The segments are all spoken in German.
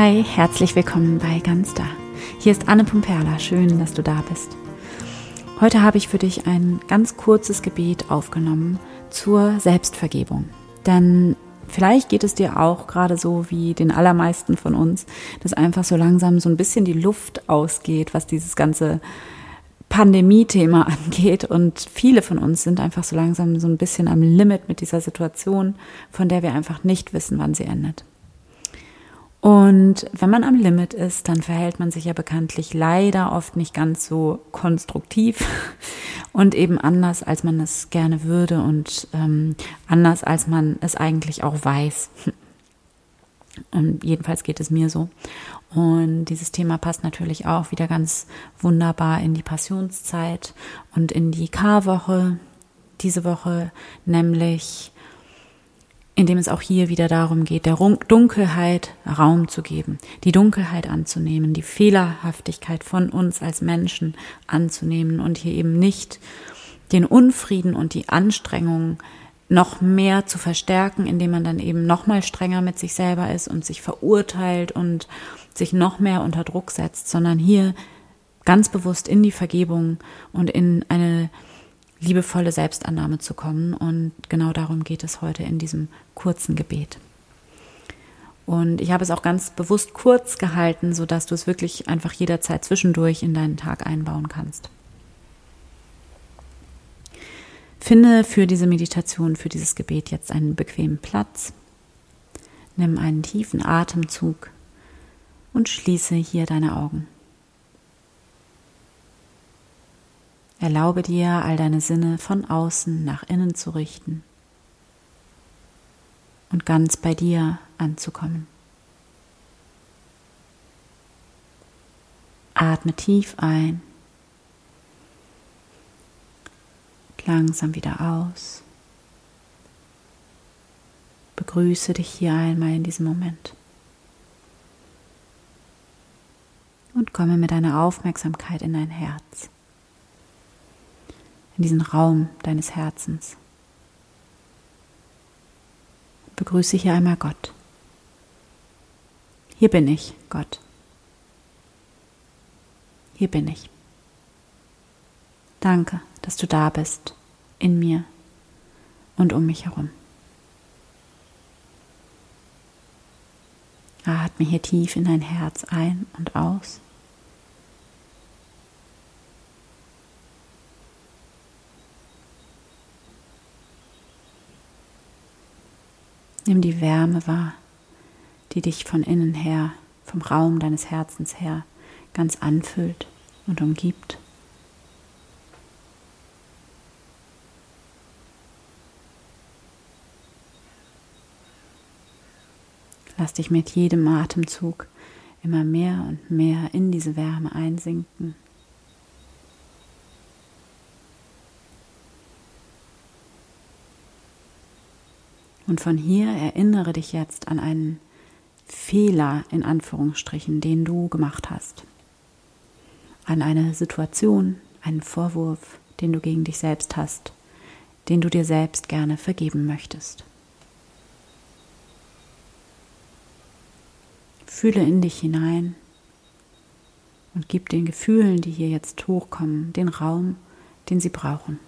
Hi, herzlich willkommen bei Ganz Da. Hier ist Anne Pumperla, schön, dass du da bist. Heute habe ich für dich ein ganz kurzes Gebet aufgenommen zur Selbstvergebung. Denn vielleicht geht es dir auch gerade so wie den allermeisten von uns, dass einfach so langsam so ein bisschen die Luft ausgeht, was dieses ganze Pandemie-Thema angeht. Und viele von uns sind einfach so langsam so ein bisschen am Limit mit dieser Situation, von der wir einfach nicht wissen, wann sie endet. Und wenn man am Limit ist, dann verhält man sich ja bekanntlich leider oft nicht ganz so konstruktiv und eben anders, als man es gerne würde und ähm, anders, als man es eigentlich auch weiß. Und jedenfalls geht es mir so. Und dieses Thema passt natürlich auch wieder ganz wunderbar in die Passionszeit und in die Karwoche diese Woche, nämlich indem es auch hier wieder darum geht, der Dunkelheit Raum zu geben, die Dunkelheit anzunehmen, die Fehlerhaftigkeit von uns als Menschen anzunehmen und hier eben nicht den Unfrieden und die Anstrengung noch mehr zu verstärken, indem man dann eben noch mal strenger mit sich selber ist und sich verurteilt und sich noch mehr unter Druck setzt, sondern hier ganz bewusst in die Vergebung und in eine liebevolle Selbstannahme zu kommen. Und genau darum geht es heute in diesem kurzen Gebet. Und ich habe es auch ganz bewusst kurz gehalten, sodass du es wirklich einfach jederzeit zwischendurch in deinen Tag einbauen kannst. Finde für diese Meditation, für dieses Gebet jetzt einen bequemen Platz. Nimm einen tiefen Atemzug und schließe hier deine Augen. Erlaube dir, all deine Sinne von außen nach innen zu richten und ganz bei dir anzukommen. Atme tief ein, langsam wieder aus. Begrüße dich hier einmal in diesem Moment. Und komme mit deiner Aufmerksamkeit in dein Herz in diesen Raum deines Herzens. Begrüße hier einmal Gott. Hier bin ich, Gott. Hier bin ich. Danke, dass du da bist, in mir und um mich herum. Atme hier tief in dein Herz ein und aus. Nimm die Wärme wahr, die dich von innen her, vom Raum deines Herzens her ganz anfüllt und umgibt. Lass dich mit jedem Atemzug immer mehr und mehr in diese Wärme einsinken. Und von hier erinnere dich jetzt an einen Fehler in Anführungsstrichen, den du gemacht hast. An eine Situation, einen Vorwurf, den du gegen dich selbst hast, den du dir selbst gerne vergeben möchtest. Fühle in dich hinein und gib den Gefühlen, die hier jetzt hochkommen, den Raum, den sie brauchen.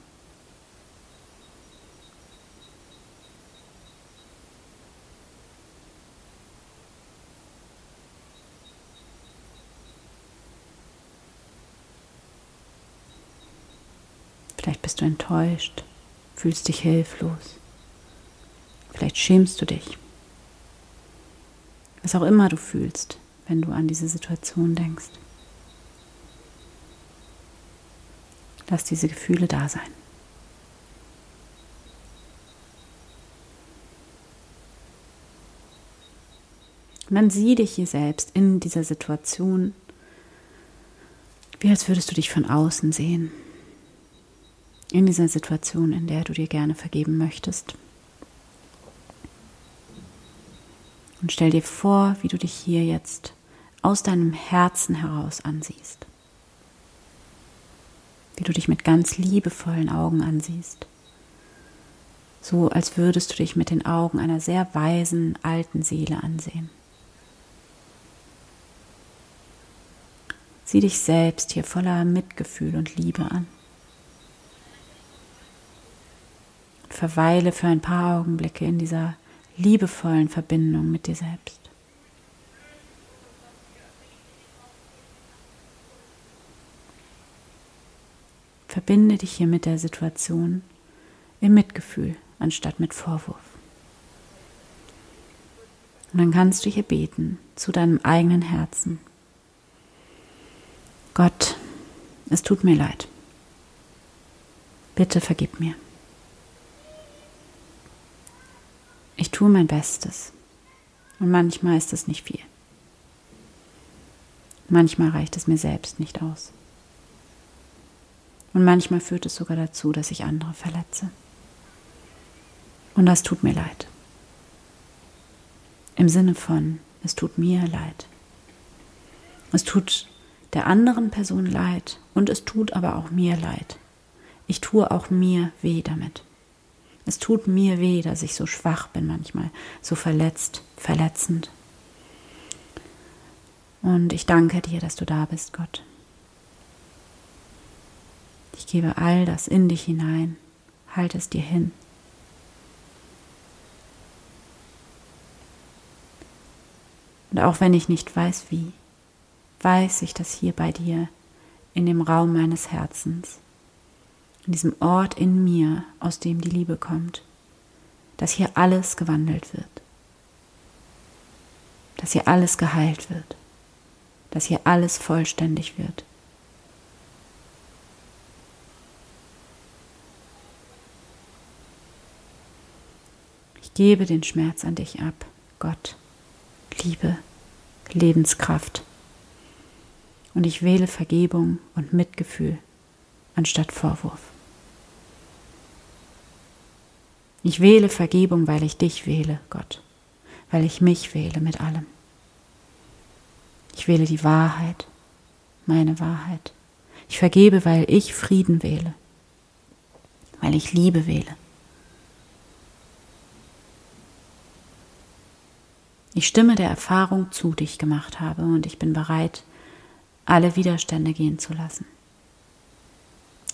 Vielleicht bist du enttäuscht, fühlst dich hilflos. Vielleicht schämst du dich. Was auch immer du fühlst, wenn du an diese Situation denkst. Lass diese Gefühle da sein. Und dann sieh dich hier selbst in dieser Situation, wie als würdest du dich von außen sehen in dieser Situation, in der du dir gerne vergeben möchtest. Und stell dir vor, wie du dich hier jetzt aus deinem Herzen heraus ansiehst. Wie du dich mit ganz liebevollen Augen ansiehst. So als würdest du dich mit den Augen einer sehr weisen alten Seele ansehen. Sieh dich selbst hier voller Mitgefühl und Liebe an. Verweile für ein paar Augenblicke in dieser liebevollen Verbindung mit dir selbst. Verbinde dich hier mit der Situation im Mitgefühl anstatt mit Vorwurf. Und dann kannst du hier beten zu deinem eigenen Herzen. Gott, es tut mir leid. Bitte vergib mir. Ich tue mein Bestes. Und manchmal ist es nicht viel. Manchmal reicht es mir selbst nicht aus. Und manchmal führt es sogar dazu, dass ich andere verletze. Und das tut mir leid. Im Sinne von, es tut mir leid. Es tut der anderen Person leid und es tut aber auch mir leid. Ich tue auch mir weh damit. Es tut mir weh, dass ich so schwach bin manchmal, so verletzt, verletzend. Und ich danke dir, dass du da bist, Gott. Ich gebe all das in dich hinein, halte es dir hin. Und auch wenn ich nicht weiß wie, weiß ich, dass hier bei dir, in dem Raum meines Herzens, in diesem Ort in mir, aus dem die Liebe kommt, dass hier alles gewandelt wird, dass hier alles geheilt wird, dass hier alles vollständig wird. Ich gebe den Schmerz an dich ab, Gott. Liebe, Lebenskraft. Und ich wähle Vergebung und Mitgefühl anstatt Vorwurf. Ich wähle Vergebung, weil ich dich wähle, Gott, weil ich mich wähle mit allem. Ich wähle die Wahrheit, meine Wahrheit. Ich vergebe, weil ich Frieden wähle, weil ich Liebe wähle. Ich stimme der Erfahrung zu, die ich gemacht habe, und ich bin bereit, alle Widerstände gehen zu lassen.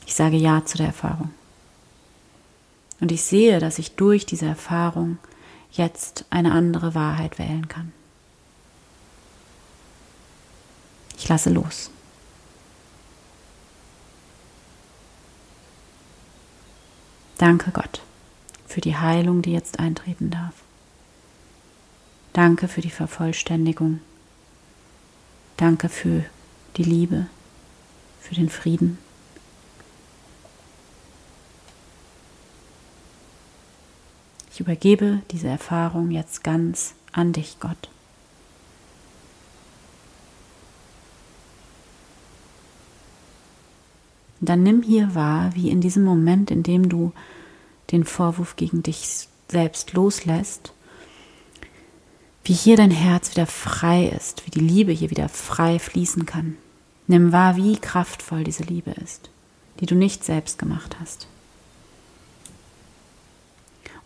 Ich sage Ja zu der Erfahrung. Und ich sehe, dass ich durch diese Erfahrung jetzt eine andere Wahrheit wählen kann. Ich lasse los. Danke Gott für die Heilung, die jetzt eintreten darf. Danke für die Vervollständigung. Danke für die Liebe, für den Frieden. Ich übergebe diese Erfahrung jetzt ganz an dich, Gott. Dann nimm hier wahr, wie in diesem Moment, in dem du den Vorwurf gegen dich selbst loslässt, wie hier dein Herz wieder frei ist, wie die Liebe hier wieder frei fließen kann. Nimm wahr, wie kraftvoll diese Liebe ist, die du nicht selbst gemacht hast.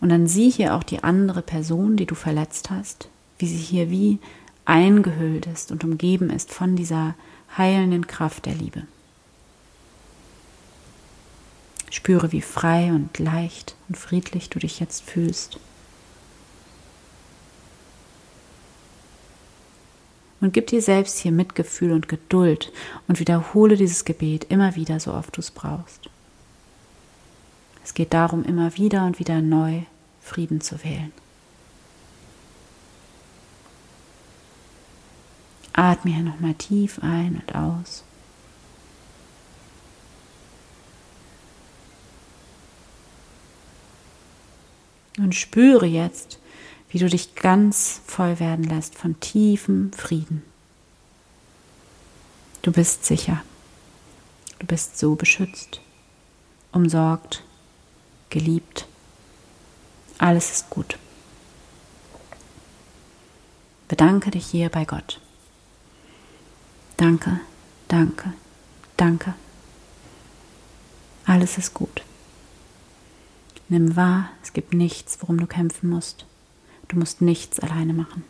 Und dann sieh hier auch die andere Person, die du verletzt hast, wie sie hier wie eingehüllt ist und umgeben ist von dieser heilenden Kraft der Liebe. Spüre, wie frei und leicht und friedlich du dich jetzt fühlst. Und gib dir selbst hier Mitgefühl und Geduld und wiederhole dieses Gebet immer wieder, so oft du es brauchst. Es geht darum, immer wieder und wieder neu Frieden zu wählen. Atme hier nochmal tief ein und aus. Und spüre jetzt, wie du dich ganz voll werden lässt von tiefem Frieden. Du bist sicher. Du bist so beschützt, umsorgt, geliebt. Alles ist gut. Bedanke dich hier bei Gott. Danke, danke, danke. Alles ist gut. Nimm wahr, es gibt nichts, worum du kämpfen musst. Du musst nichts alleine machen.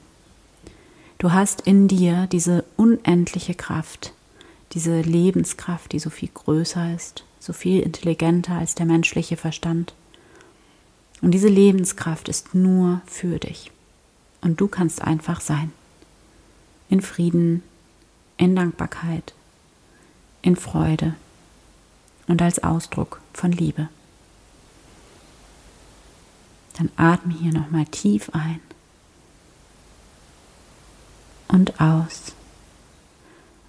Du hast in dir diese unendliche Kraft, diese Lebenskraft, die so viel größer ist, so viel intelligenter als der menschliche Verstand. Und diese Lebenskraft ist nur für dich. Und du kannst einfach sein. In Frieden, in Dankbarkeit, in Freude und als Ausdruck von Liebe. Dann atme hier nochmal tief ein und aus.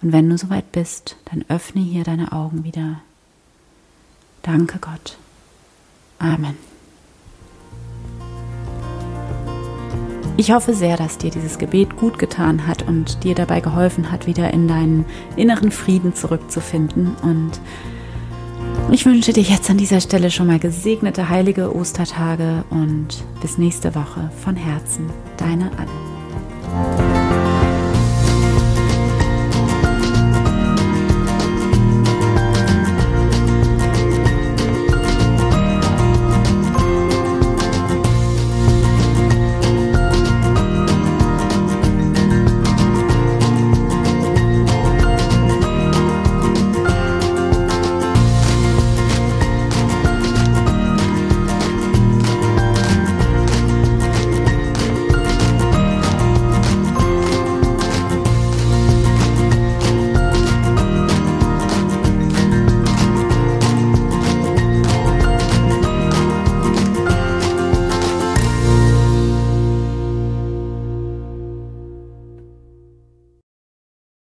Und wenn du soweit bist, dann öffne hier deine Augen wieder. Danke Gott. Amen. Ich hoffe sehr, dass dir dieses Gebet gut getan hat und dir dabei geholfen hat, wieder in deinen inneren Frieden zurückzufinden. Und ich wünsche dir jetzt an dieser Stelle schon mal gesegnete heilige Ostertage und bis nächste Woche von Herzen, deine Anne.